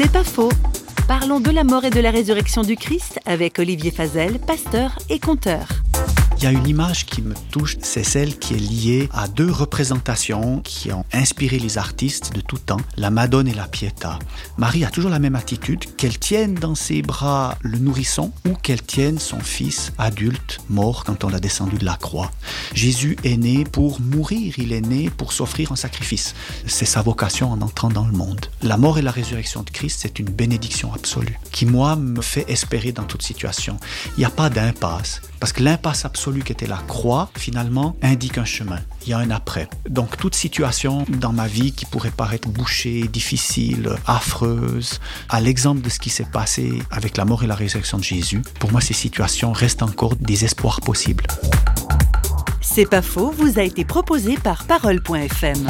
C'est pas faux. Parlons de la mort et de la résurrection du Christ avec Olivier Fazel, pasteur et conteur. Il y a une image qui me touche, c'est celle qui est liée à deux représentations qui ont inspiré les artistes de tout temps, la Madone et la Pietà. Marie a toujours la même attitude, qu'elle tienne dans ses bras le nourrisson ou qu'elle tienne son fils adulte mort quand on l'a descendu de la croix. Jésus est né pour mourir, il est né pour s'offrir en sacrifice. C'est sa vocation en entrant dans le monde. La mort et la résurrection de Christ, c'est une bénédiction absolue qui, moi, me fait espérer dans toute situation. Il n'y a pas d'impasse. Parce que l'impasse absolue qui était la croix, finalement, indique un chemin. Il y a un après. Donc toute situation dans ma vie qui pourrait paraître bouchée, difficile, affreuse, à l'exemple de ce qui s'est passé avec la mort et la résurrection de Jésus, pour moi ces situations restent encore des espoirs possibles. C'est pas faux, vous a été proposé par parole.fm.